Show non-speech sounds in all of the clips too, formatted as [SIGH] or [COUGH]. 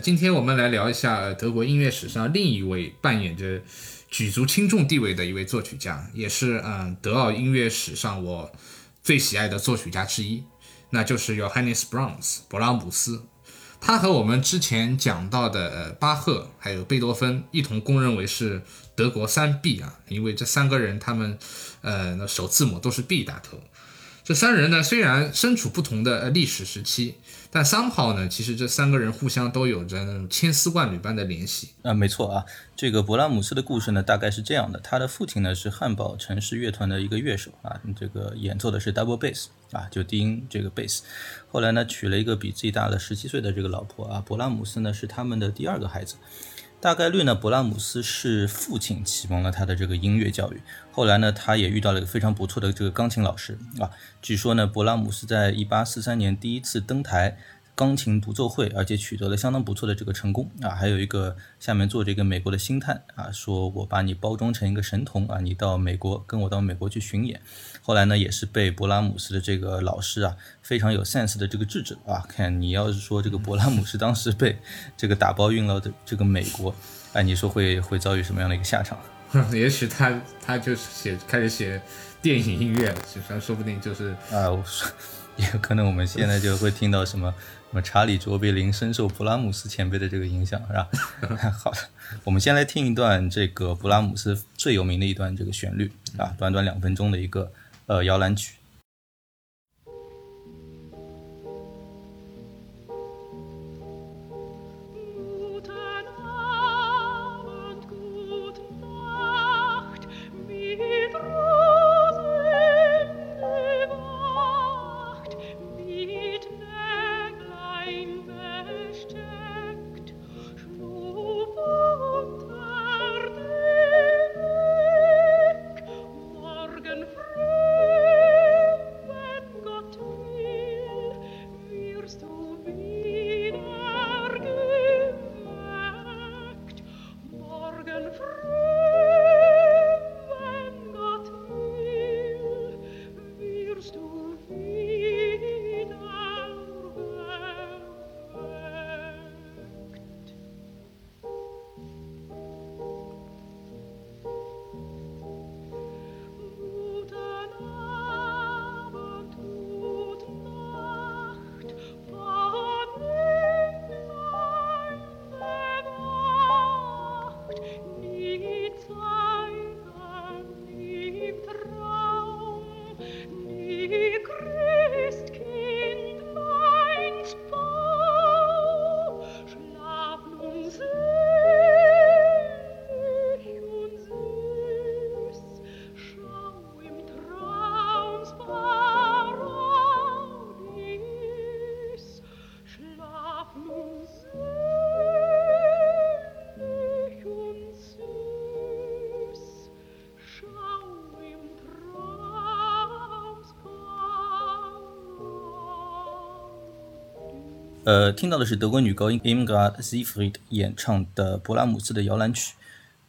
今天我们来聊一下德国音乐史上另一位扮演着举足轻重地位的一位作曲家，也是嗯德奥音乐史上我最喜爱的作曲家之一，那就是 Johannes Brahms 勃拉姆斯。他和我们之前讲到的呃巴赫还有贝多芬一同公认为是德国三 B 啊，因为这三个人他们呃首字母都是 B 打头。这三人呢，虽然身处不同的历史时期，但三号呢，其实这三个人互相都有着千丝万缕般的联系啊。没错啊，这个勃拉姆斯的故事呢，大概是这样的：他的父亲呢是汉堡城市乐团的一个乐手啊，这个演奏的是 double bass 啊，就低音这个 bass。后来呢，娶了一个比自己大了十七岁的这个老婆啊。勃拉姆斯呢是他们的第二个孩子。大概率呢，勃拉姆斯是父亲启蒙了他的这个音乐教育。后来呢，他也遇到了一个非常不错的这个钢琴老师啊。据说呢，勃拉姆斯在一八四三年第一次登台。钢琴独奏会，而且取得了相当不错的这个成功啊！还有一个下面做这个美国的星探啊，说我把你包装成一个神童啊，你到美国跟我到美国去巡演。后来呢，也是被勃拉姆斯的这个老师啊，非常有 sense 的这个制止啊，看你要是说这个勃拉姆斯当时被这个打包运到的这个美国，哎，你说会会遭遇什么样的一个下场？[LAUGHS] 也许他他就是写开始写电影音乐了，实际上说不定就是啊，也有可能我们现在就会听到什么。那么查理卓别林深受布拉姆斯前辈的这个影响，是吧？[LAUGHS] 好的，我们先来听一段这个布拉姆斯最有名的一段这个旋律啊，短短两分钟的一个呃摇篮曲。呃，听到的是德国女高音 Imgard Siegfried 演唱的勃拉姆斯的摇篮曲。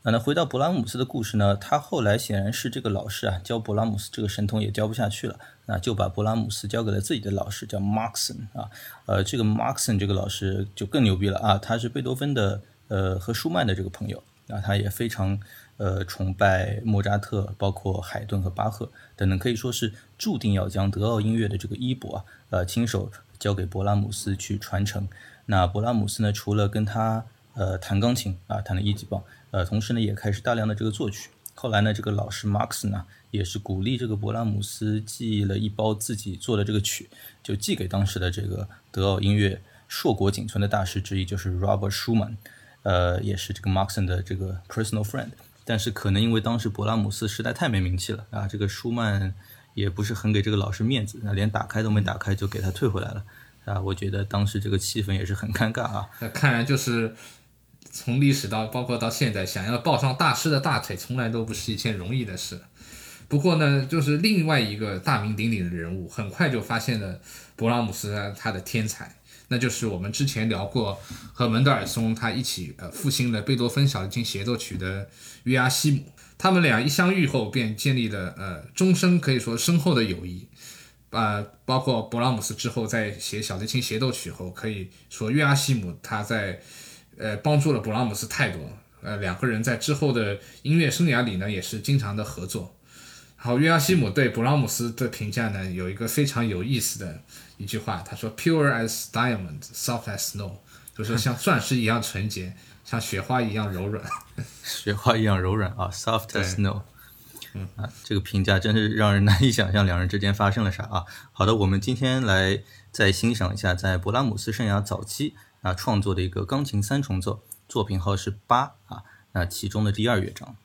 啊那回到勃拉姆斯的故事呢，他后来显然是这个老师啊，教勃拉姆斯这个神童也教不下去了，那就把勃拉姆斯交给了自己的老师，叫 Maxon 啊。呃，这个 Maxon 这个老师就更牛逼了啊，他是贝多芬的呃和舒曼的这个朋友啊，他也非常呃崇拜莫扎特，包括海顿和巴赫等等，可以说是注定要将德奥音乐的这个衣钵啊，呃亲手。交给勃拉姆斯去传承。那勃拉姆斯呢？除了跟他呃弹钢琴啊，弹了一级棒，呃，同时呢也开始大量的这个作曲。后来呢，这个老师 Max 呢，也是鼓励这个勃拉姆斯寄了一包自己做的这个曲，就寄给当时的这个德奥音乐硕果仅存的大师之一，就是 Robert Schumann，呃，也是这个 Max 的这个 personal friend。但是可能因为当时勃拉姆斯实在太没名气了啊，这个舒曼也不是很给这个老师面子，那连打开都没打开就给他退回来了啊。我觉得当时这个气氛也是很尴尬啊。那看来就是从历史到包括到现在，想要抱上大师的大腿，从来都不是一件容易的事。不过呢，就是另外一个大名鼎鼎的人物，很快就发现了勃拉姆斯他的天才。那就是我们之前聊过和门德尔松他一起呃复兴了贝多芬小提琴协奏曲的约阿希姆，他们俩一相遇后便建立了呃终生可以说深厚的友谊，啊，包括勃拉姆斯之后在写小提琴协奏曲后，可以说约阿希姆他在呃帮助了勃拉姆斯太多，呃两个人在之后的音乐生涯里呢也是经常的合作。然后，约阿希姆对勃拉姆斯的评价呢有一个非常有意思的。一句话，他说：“Pure as diamond, soft as snow，就是像钻石一样纯洁，像雪花一样柔软。雪花一样柔软啊，soft as snow。嗯啊，这个评价真是让人难以想象两人之间发生了啥啊。好的，我们今天来再欣赏一下在勃拉姆斯生涯早期啊创作的一个钢琴三重奏，作品号是八啊，那其中的第二乐章。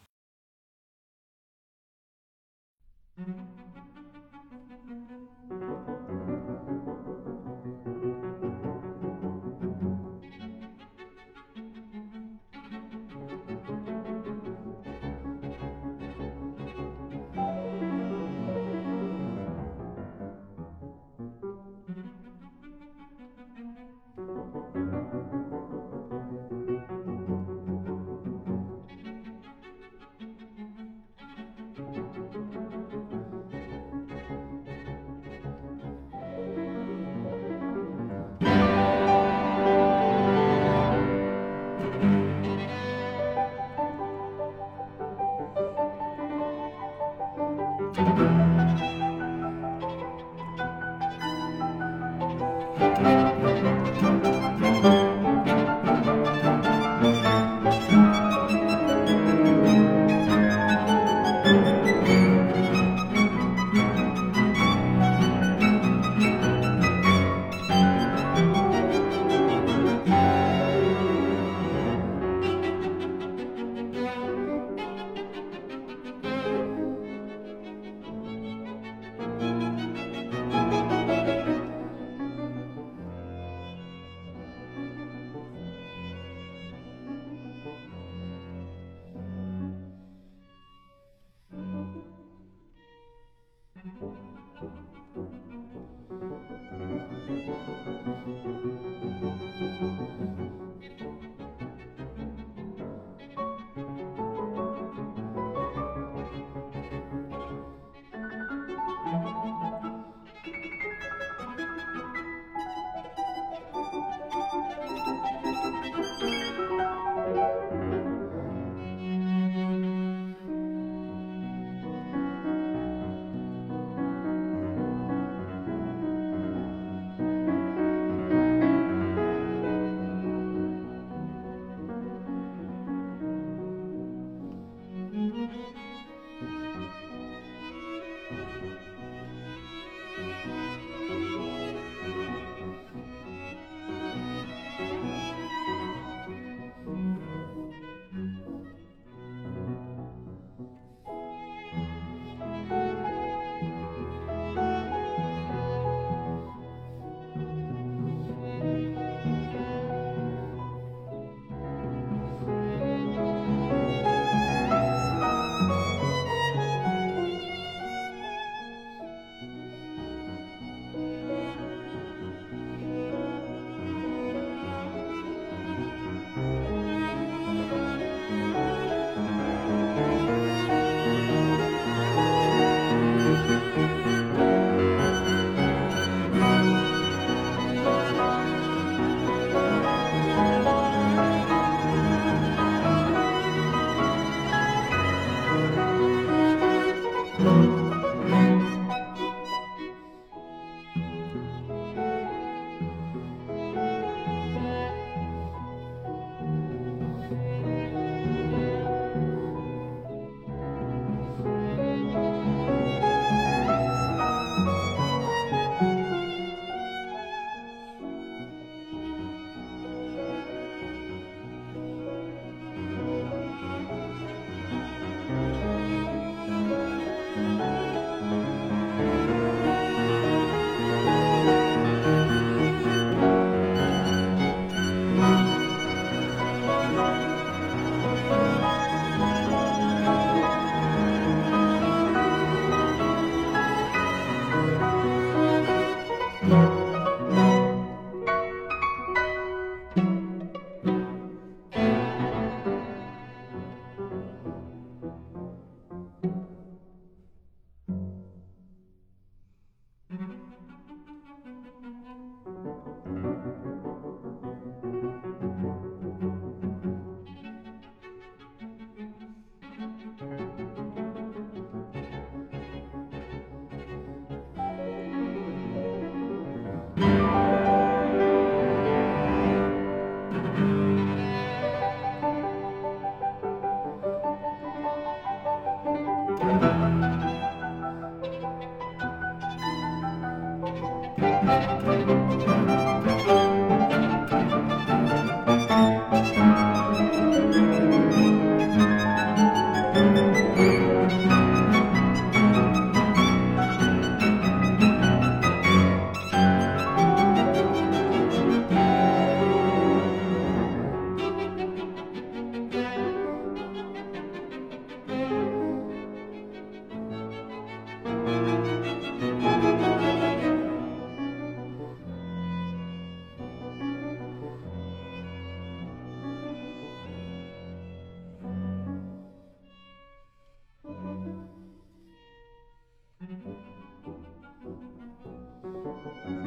Thank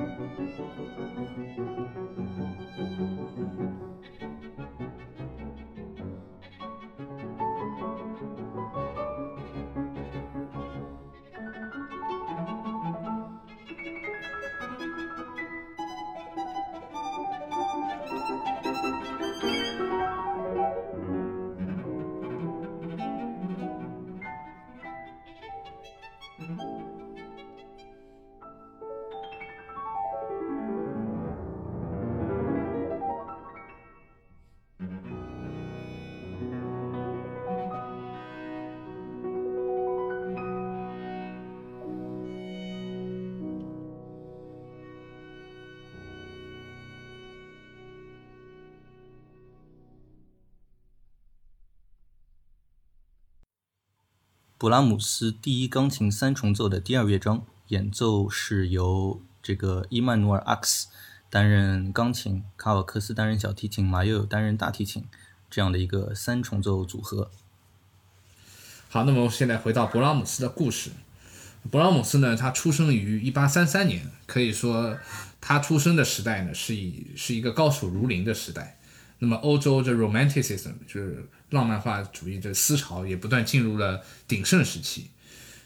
you. 勃拉姆斯第一钢琴三重奏的第二乐章，演奏是由这个伊曼努尔·阿克斯担任钢琴，卡瓦克斯担任小提琴，马友友担任大提琴，这样的一个三重奏组合。好，那么我们现在回到勃拉姆斯的故事。勃拉姆斯呢，他出生于一八三三年，可以说他出生的时代呢，是以是一个高手如林的时代。那么欧洲这 Romanticism 就是浪漫化主义的思潮也不断进入了鼎盛时期。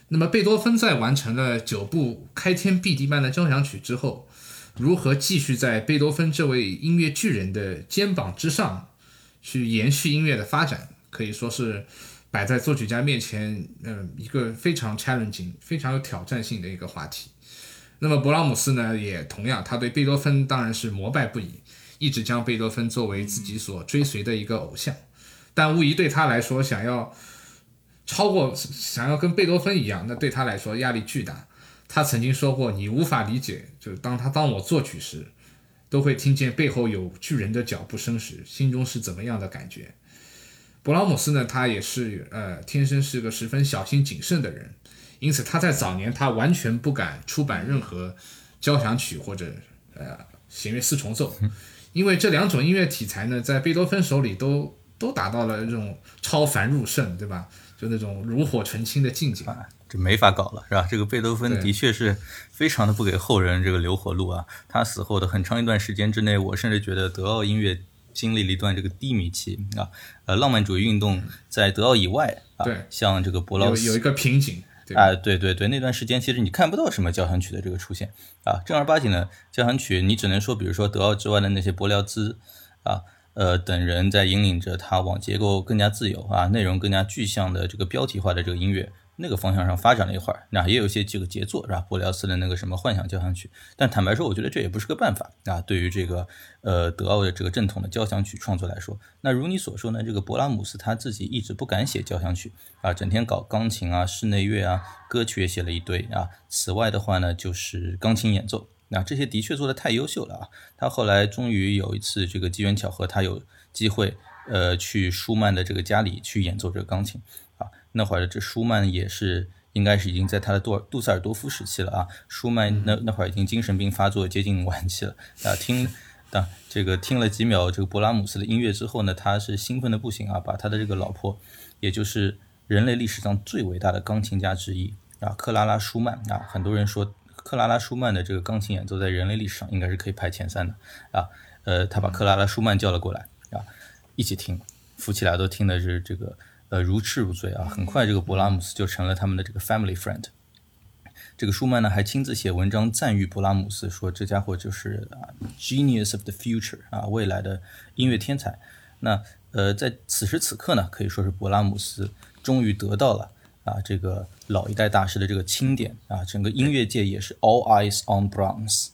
那么贝多芬在完成了九部开天辟地般的交响曲之后，如何继续在贝多芬这位音乐巨人的肩膀之上去延续音乐的发展，可以说是摆在作曲家面前，嗯，一个非常 challenging、非常有挑战性的一个话题。那么勃拉姆斯呢，也同样，他对贝多芬当然是膜拜不已。一直将贝多芬作为自己所追随的一个偶像，但无疑对他来说，想要超过，想要跟贝多芬一样，那对他来说压力巨大。他曾经说过：“你无法理解，就是当他当我作曲时，都会听见背后有巨人的脚步声时，心中是怎么样的感觉。”勃拉姆斯呢，他也是呃，天生是个十分小心谨慎的人，因此他在早年他完全不敢出版任何交响曲或者呃弦乐四重奏。因为这两种音乐题材呢，在贝多芬手里都都达到了这种超凡入圣，对吧？就那种炉火纯青的境界，这没法搞了，是吧？这个贝多芬的确是非常的不给后人这个留活路啊。他死后的很长一段时间之内，我甚至觉得德奥音乐经历了一段这个低迷期啊。呃，浪漫主义运动在德奥以外啊，像这个博劳斯有一个瓶颈。啊，对对对，那段时间其实你看不到什么交响曲的这个出现啊，正儿八经的交响曲，你只能说，比如说德奥之外的那些伯辽兹啊，呃等人在引领着他往结构更加自由啊，内容更加具象的这个标题化的这个音乐。那个方向上发展了一会儿，那也有一些这个杰作是吧？波辽斯的那个什么幻想交响曲，但坦白说，我觉得这也不是个办法啊。对于这个呃德奥的这个正统的交响曲创作来说，那如你所说呢，这个勃拉姆斯他自己一直不敢写交响曲啊，整天搞钢琴啊、室内乐啊，歌曲也写了一堆啊。此外的话呢，就是钢琴演奏，那这些的确做的太优秀了啊。他后来终于有一次这个机缘巧合，他有机会呃去舒曼的这个家里去演奏这个钢琴。那会儿这舒曼也是应该是已经在他的杜尔杜塞尔多夫时期了啊。舒曼那那会儿已经精神病发作，接近晚期了啊。听，啊这个听了几秒这个勃拉姆斯的音乐之后呢，他是兴奋的不行啊，把他的这个老婆，也就是人类历史上最伟大的钢琴家之一啊，克拉拉舒曼啊，很多人说克拉拉舒曼的这个钢琴演奏在人类历史上应该是可以排前三的啊。呃，他把克拉拉舒曼叫了过来啊，一起听，夫妻俩都听的是这个。呃，如痴如醉啊！很快，这个勃拉姆斯就成了他们的这个 family friend。这个舒曼呢，还亲自写文章赞誉勃拉姆斯，说这家伙就是啊，genius of the future 啊，未来的音乐天才。那呃，在此时此刻呢，可以说是勃拉姆斯终于得到了啊，这个老一代大师的这个钦点啊，整个音乐界也是 all eyes on Brahms。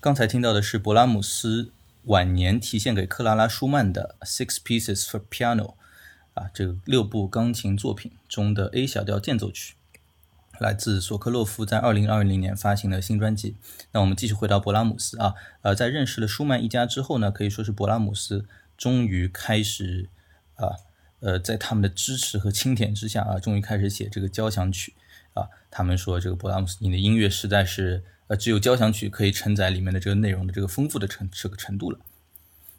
刚才听到的是勃拉姆斯晚年题献给克拉拉·舒曼的《Six Pieces for Piano》，啊，这个六部钢琴作品中的 A 小调间奏曲，来自索科洛夫在二零二零年发行的新专辑。那我们继续回到勃拉姆斯啊，呃，在认识了舒曼一家之后呢，可以说是勃拉姆斯终于开始啊，呃，在他们的支持和钦点之下啊，终于开始写这个交响曲啊。他们说这个勃拉姆斯，你的音乐实在是。呃，只有交响曲可以承载里面的这个内容的这个丰富的程这个程度了。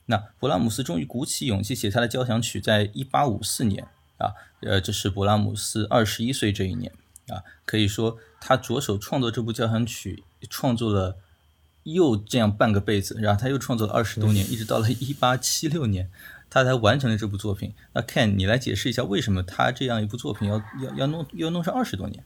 那勃拉姆斯终于鼓起勇气写下了交响曲，在一八五四年啊，呃，这是勃拉姆斯二十一岁这一年啊，可以说他着手创作这部交响曲，创作了又这样半个辈子，然后他又创作了二十多年，一直到了一八七六年，他才完成了这部作品。那 Ken，你来解释一下为什么他这样一部作品要要要弄要弄上二十多年？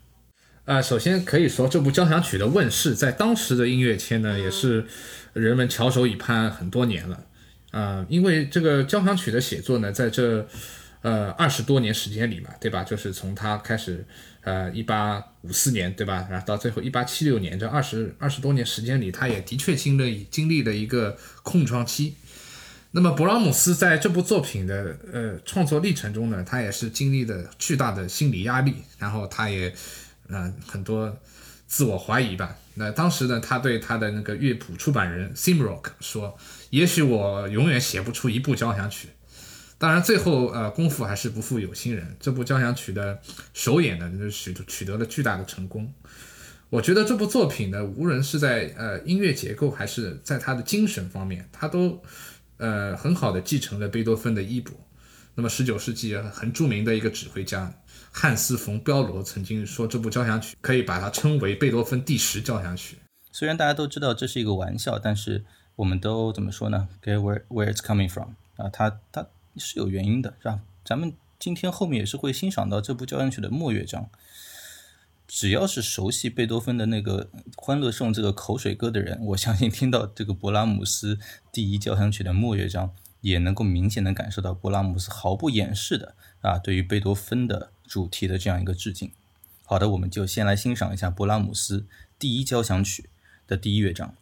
呃，首先可以说这部交响曲的问世，在当时的音乐圈呢，也是人们翘首以盼很多年了。啊，因为这个交响曲的写作呢，在这呃二十多年时间里嘛，对吧？就是从他开始，呃，一八五四年，对吧？然后到最后一八七六年，这二十二十多年时间里，他也的确经历经历了一个空窗期。那么，勃拉姆斯在这部作品的呃创作历程中呢，他也是经历了巨大的心理压力，然后他也。嗯，很多自我怀疑吧。那当时呢，他对他的那个乐谱出版人 Simrock 说：“也许我永远写不出一部交响曲。”当然，最后呃，功夫还是不负有心人，这部交响曲的首演呢，就取取得了巨大的成功。我觉得这部作品呢，无论是在呃音乐结构，还是在他的精神方面，他都呃很好的继承了贝多芬的衣钵。那么，十九世纪很著名的一个指挥家。汉斯·冯·彪罗曾经说，这部交响曲可以把它称为贝多芬第十交响曲。虽然大家都知道这是一个玩笑，但是我们都怎么说呢？Get where where it's coming from 啊，它它是有原因的，是吧？咱们今天后面也是会欣赏到这部交响曲的末乐章。只要是熟悉贝多芬的那个《欢乐颂》这个口水歌的人，我相信听到这个勃拉姆斯第一交响曲的末乐章，也能够明显的感受到勃拉姆斯毫不掩饰的啊，对于贝多芬的。主题的这样一个致敬。好的，我们就先来欣赏一下勃拉姆斯第一交响曲的第一乐章。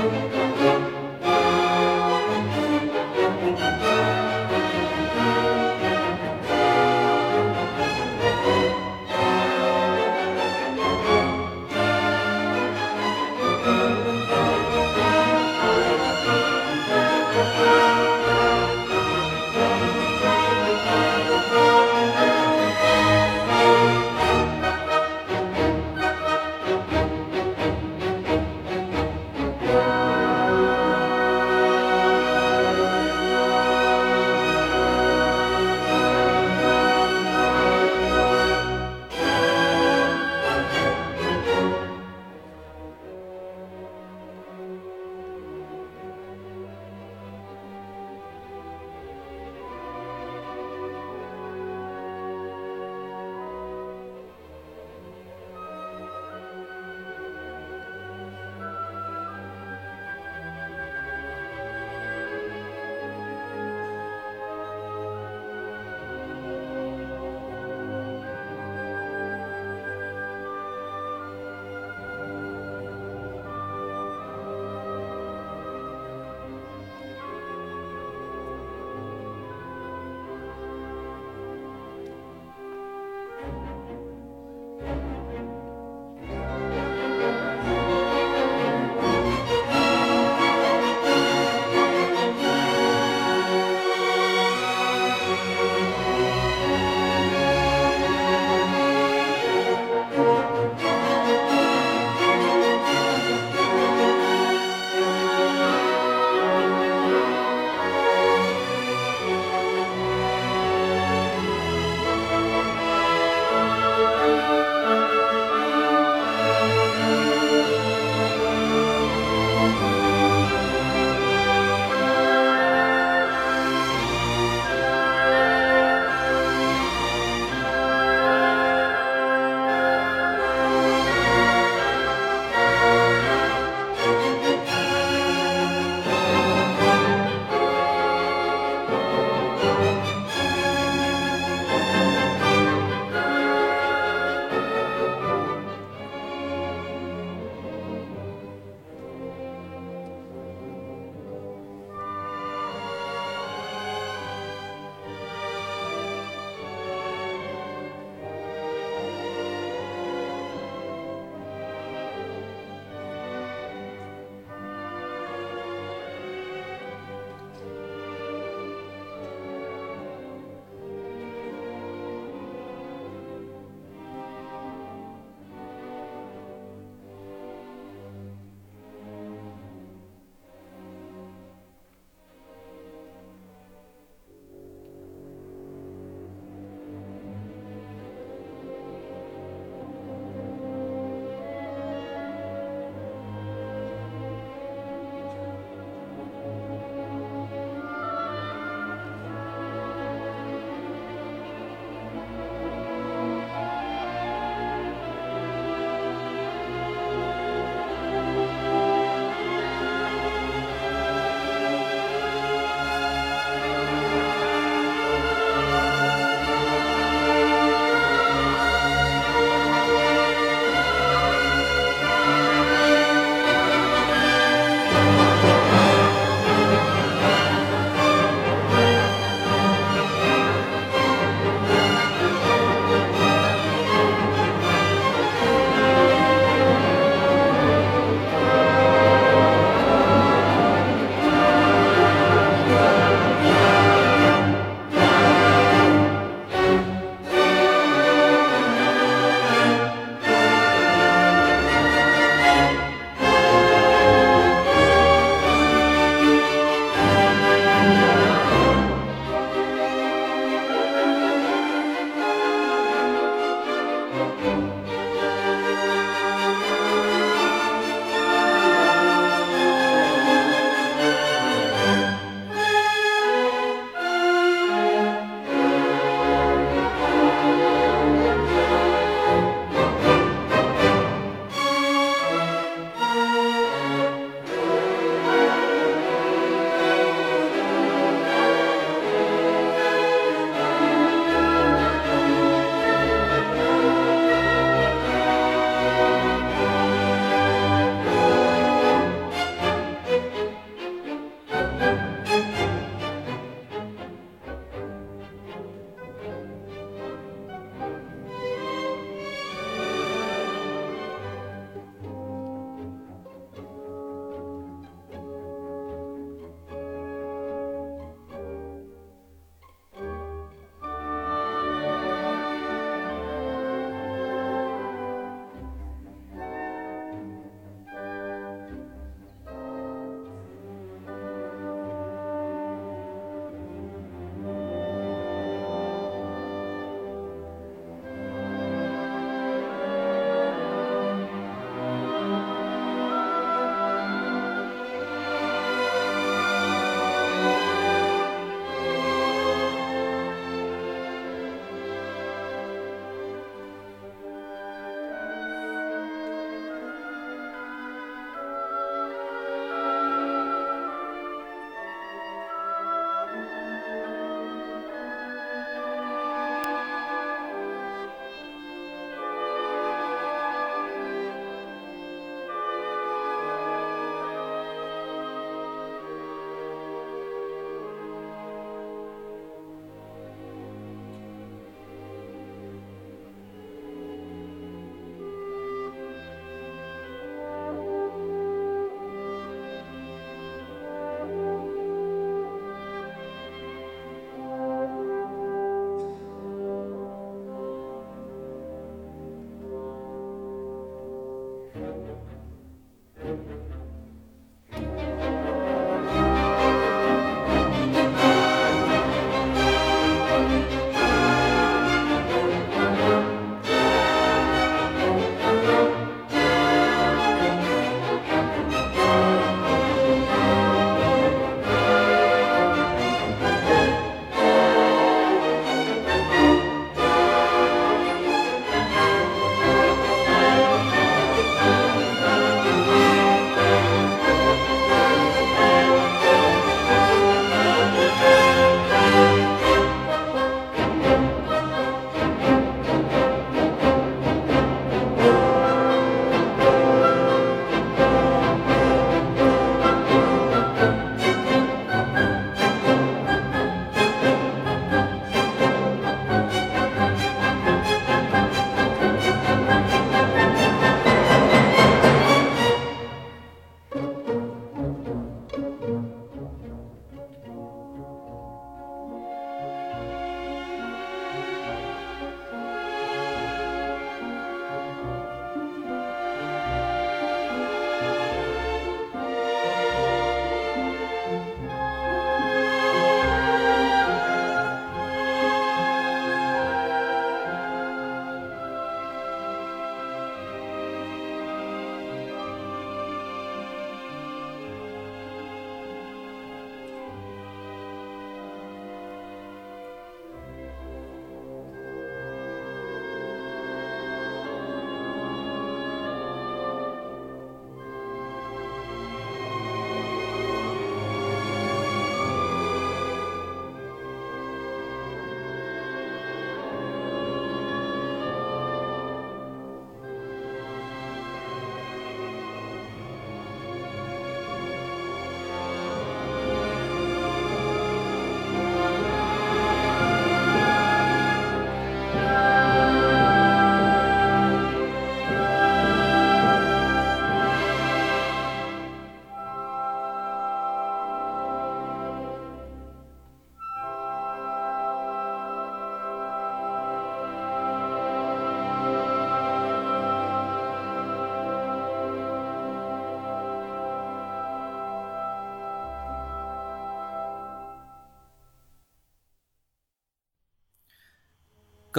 Música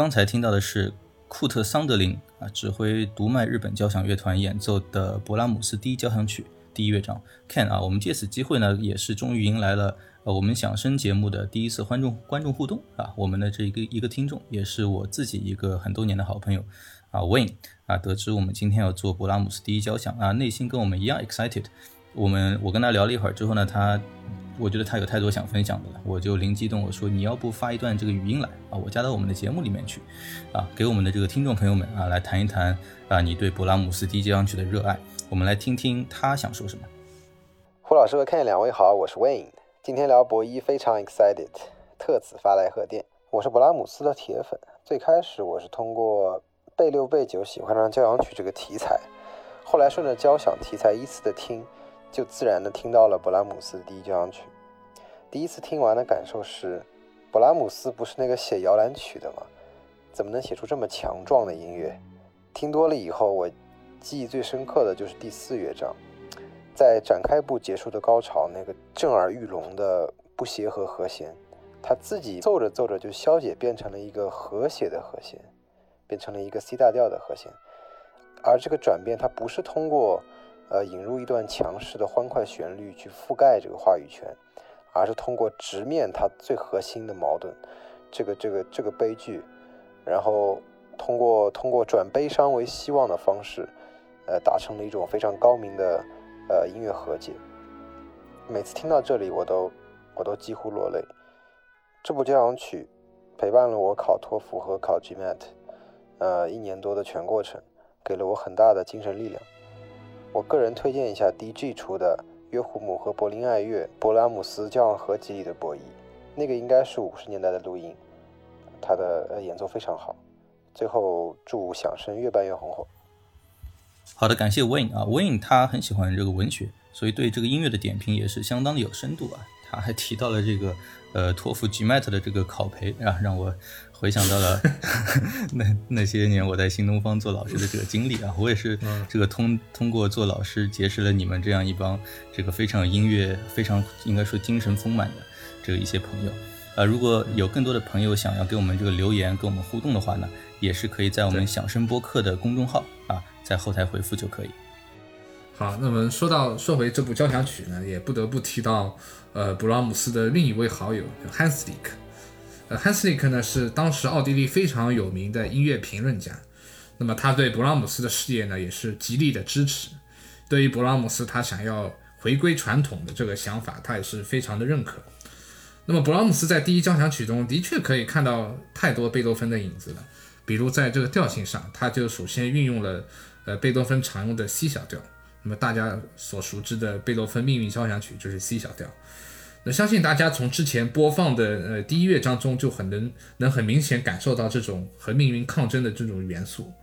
刚才听到的是库特·桑德林啊指挥读卖日本交响乐团演奏的勃拉姆斯第一交响曲第一乐章。Ken 啊，我们借此机会呢，也是终于迎来了呃我们响声节目的第一次观众观众互动啊。我们的这一个一个听众，也是我自己一个很多年的好朋友啊，Wayne 啊，得知我们今天要做勃拉姆斯第一交响啊，内心跟我们一样 excited。我们我跟他聊了一会儿之后呢，他。我觉得他有太多想分享的了，我就灵机一动，我说你要不发一段这个语音来啊，我加到我们的节目里面去，啊，给我们的这个听众朋友们啊来谈一谈啊你对勃拉姆斯第一交响曲的热爱，我们来听听他想说什么。胡老师和 Ken 两位好，我是 Wayne，今天聊博一非常 excited，特此发来贺电。我是勃拉姆斯的铁粉，最开始我是通过贝六贝九喜欢上交响曲这个题材，后来顺着交响题材依次的听。就自然的听到了勃拉姆斯的第一交响曲。第一次听完的感受是，勃拉姆斯不是那个写摇篮曲的吗？怎么能写出这么强壮的音乐？听多了以后，我记忆最深刻的就是第四乐章，在展开部结束的高潮，那个震耳欲聋的不协和和弦，他自己奏着奏着就消解变成了一个和谐的和弦，变成了一个 C 大调的和弦。而这个转变，它不是通过。呃，引入一段强势的欢快旋律去覆盖这个话语权，而是通过直面它最核心的矛盾，这个这个这个悲剧，然后通过通过转悲伤为希望的方式，呃，达成了一种非常高明的呃音乐和解。每次听到这里，我都我都几乎落泪。这部交响曲陪伴了我考托福和考 GMAT，呃，一年多的全过程，给了我很大的精神力量。我个人推荐一下 D.G 出的约胡姆和柏林爱乐勃拉姆斯交响合集里的博弈，那个应该是五十年代的录音，他的演奏非常好。最后祝响声越办越红火。好的，感谢 Wayne 啊，Wayne 他很喜欢这个文学，所以对这个音乐的点评也是相当的有深度啊。他还提到了这个呃托福 GMAT 的这个考培啊，让我。回想到了 [LAUGHS] 那那些年我在新东方做老师的这个经历啊，我也是这个通通过做老师结识了你们这样一帮这个非常有音乐、非常应该说精神丰满的这个一些朋友呃。如果有更多的朋友想要给我们这个留言、跟我们互动的话呢，也是可以在我们响声播客的公众号啊，在后台回复就可以。好，那么说到说回这部交响曲呢，也不得不提到呃布拉姆斯的另一位好友。汉斯里克 Hanslick 呢是当时奥地利非常有名的音乐评论家，那么他对勃拉姆斯的事业呢也是极力的支持，对于勃拉姆斯他想要回归传统的这个想法，他也是非常的认可。那么勃拉姆斯在第一交响曲中的确可以看到太多贝多芬的影子了，比如在这个调性上，他就首先运用了呃贝多芬常用的 C 小调，那么大家所熟知的贝多芬命运交响曲就是 C 小调。那相信大家从之前播放的呃第一乐章中就很能能很明显感受到这种和命运抗争的这种元素。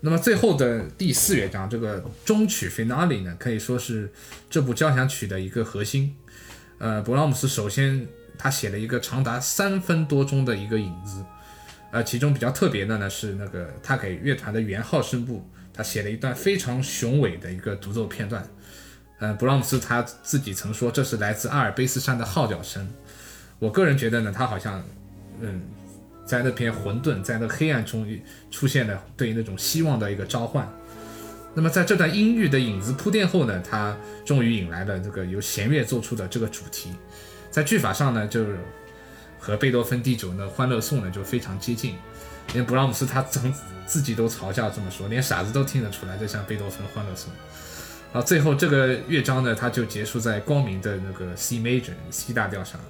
那么最后的第四乐章这个终曲 finale 呢，可以说是这部交响曲的一个核心。呃，勃拉姆斯首先他写了一个长达三分多钟的一个影子，呃，其中比较特别的呢是那个他给乐团的圆号声部，他写了一段非常雄伟的一个独奏片段。呃，布拉姆斯他自己曾说这是来自阿尔卑斯山的号角声。我个人觉得呢，他好像，嗯，在那片混沌，在那黑暗中出现了对那种希望的一个召唤。那么在这段阴郁的影子铺垫后呢，他终于引来了这个由弦乐做出的这个主题。在句法上呢，就是和贝多芬第九的欢乐颂呢就非常接近。连布拉姆斯他曾自己都嘲笑这么说，连傻子都听得出来，这像贝多芬欢乐颂。啊，最后这个乐章呢，它就结束在光明的那个 C major C 大调上，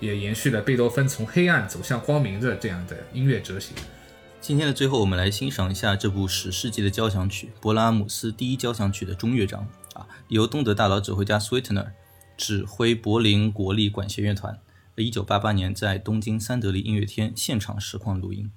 也延续了贝多芬从黑暗走向光明的这样的音乐哲学。今天的最后，我们来欣赏一下这部史诗级的交响曲——勃拉姆斯第一交响曲的中乐章。啊，由东德大佬指挥家 Sweetner 指挥柏林国立管弦乐团，一九八八年在东京三得利音乐厅现场实况录音。